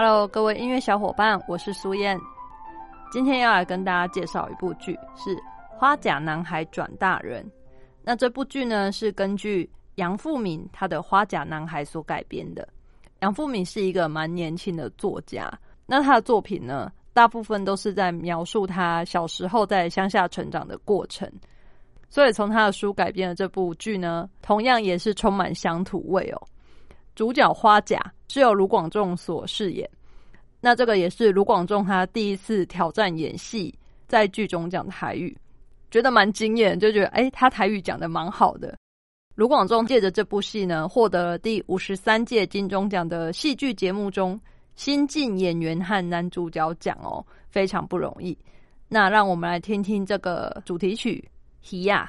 Hello，各位音乐小伙伴，我是苏燕。今天要来跟大家介绍一部剧，是《花甲男孩转大人》。那这部剧呢，是根据杨富敏他的《花甲男孩》所改编的。杨富敏是一个蛮年轻的作家，那他的作品呢，大部分都是在描述他小时候在乡下成长的过程。所以从他的书改编的这部剧呢，同样也是充满乡土味哦。主角花甲是由卢广仲所饰演，那这个也是卢广仲他第一次挑战演戏，在剧中讲台语，觉得蛮惊艳，就觉得哎，他台语讲的蛮好的。卢广仲借着这部戏呢，获得了第五十三届金钟奖的戏剧节目中新晋演员和男主角奖哦，非常不容易。那让我们来听听这个主题曲《喜呀》。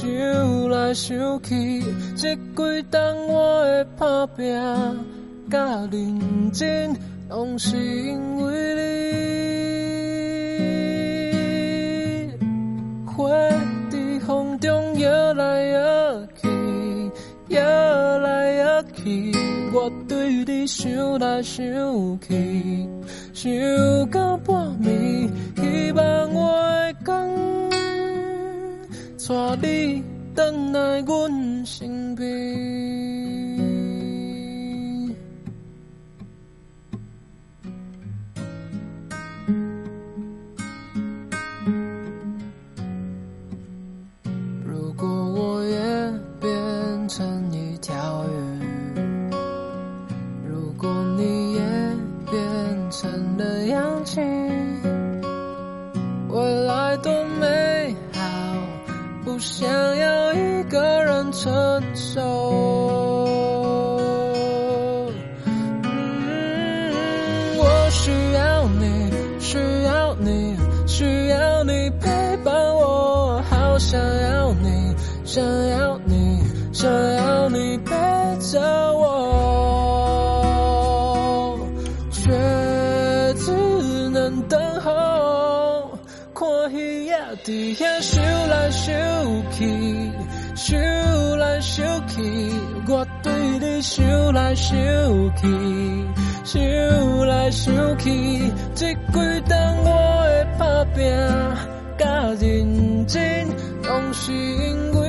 想来想去，这几冬我的打拼甲认真，拢是因为你。花在风中摇来摇去，摇来摇去，我对你想来想去，想到半暝，希望我。带你回来阮身边。你，需要你，需要你陪伴我，好想要你，想要你，想要你陪着我，却只能等候。看鱼仔伫遐游来游去，游来游去，我对你想来想去，想来想去，这几冬我的打拼甲认真，拢是因为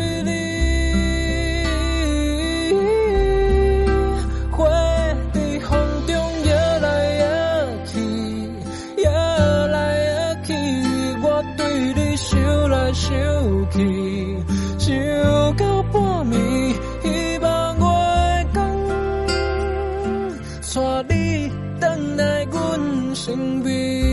带你回来阮身边。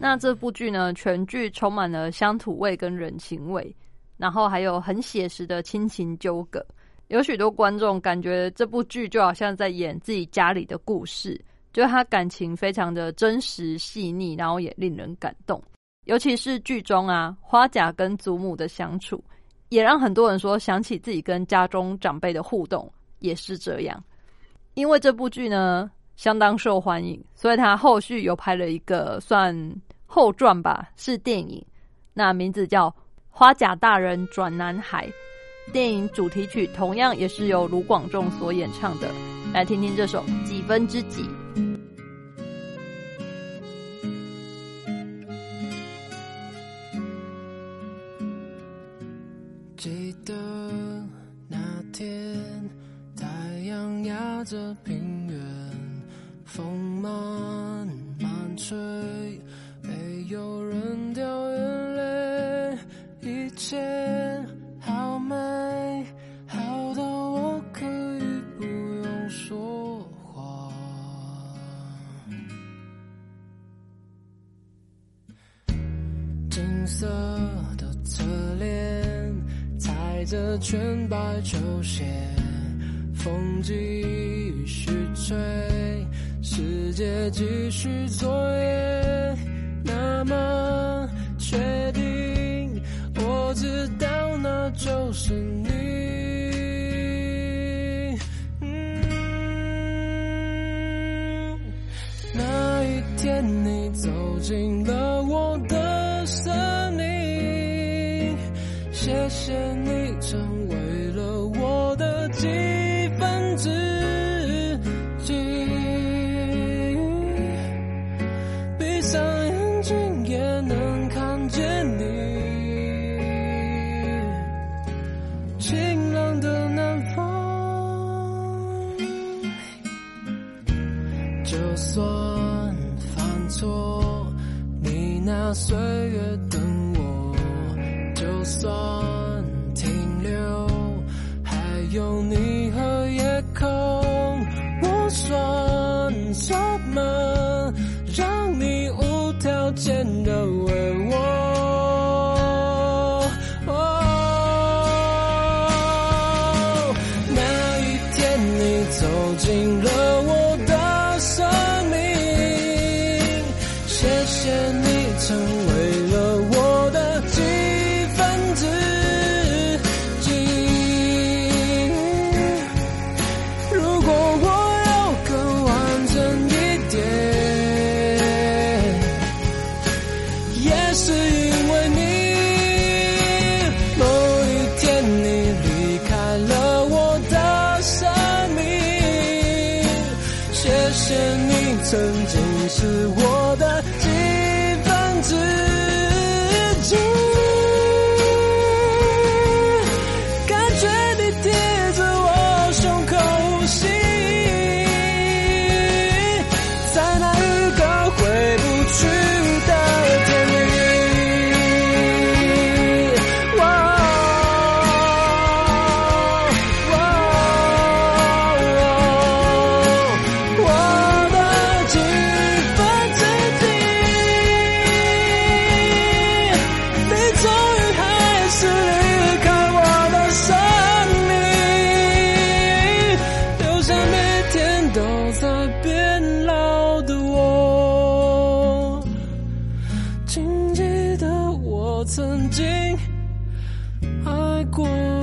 那这部剧呢全剧充满了乡土味跟人情味然后还有很写实的亲情纠葛。有许多观众感觉这部剧就好像在演自己家里的故事就他感情非常的真实细腻然后也令人感动。尤其是剧中啊花甲跟祖母的相处也让很多人说想起自己跟家中长辈的互动也是这样。因为这部剧呢相当受欢迎，所以他后续又拍了一个算。后传吧是电影，那名字叫《花甲大人转男孩》。电影主题曲同样也是由卢广仲所演唱的，来听听这首《几分之几》。记得那天，太阳压着平原，风慢慢吹。没有人掉眼泪，一切好美，好到我可以不用说话。金色的侧脸，踩着全白球鞋，风继续吹，世界继续作业。那么确定，我知道那就是你。那一天你走进了我的谢谢你成为了我的几分之几。闭上眼睛。也能看见你，晴朗的南方。就算犯错，你拿岁月等我；就算什么？让你无。条件的我是我曾经爱过。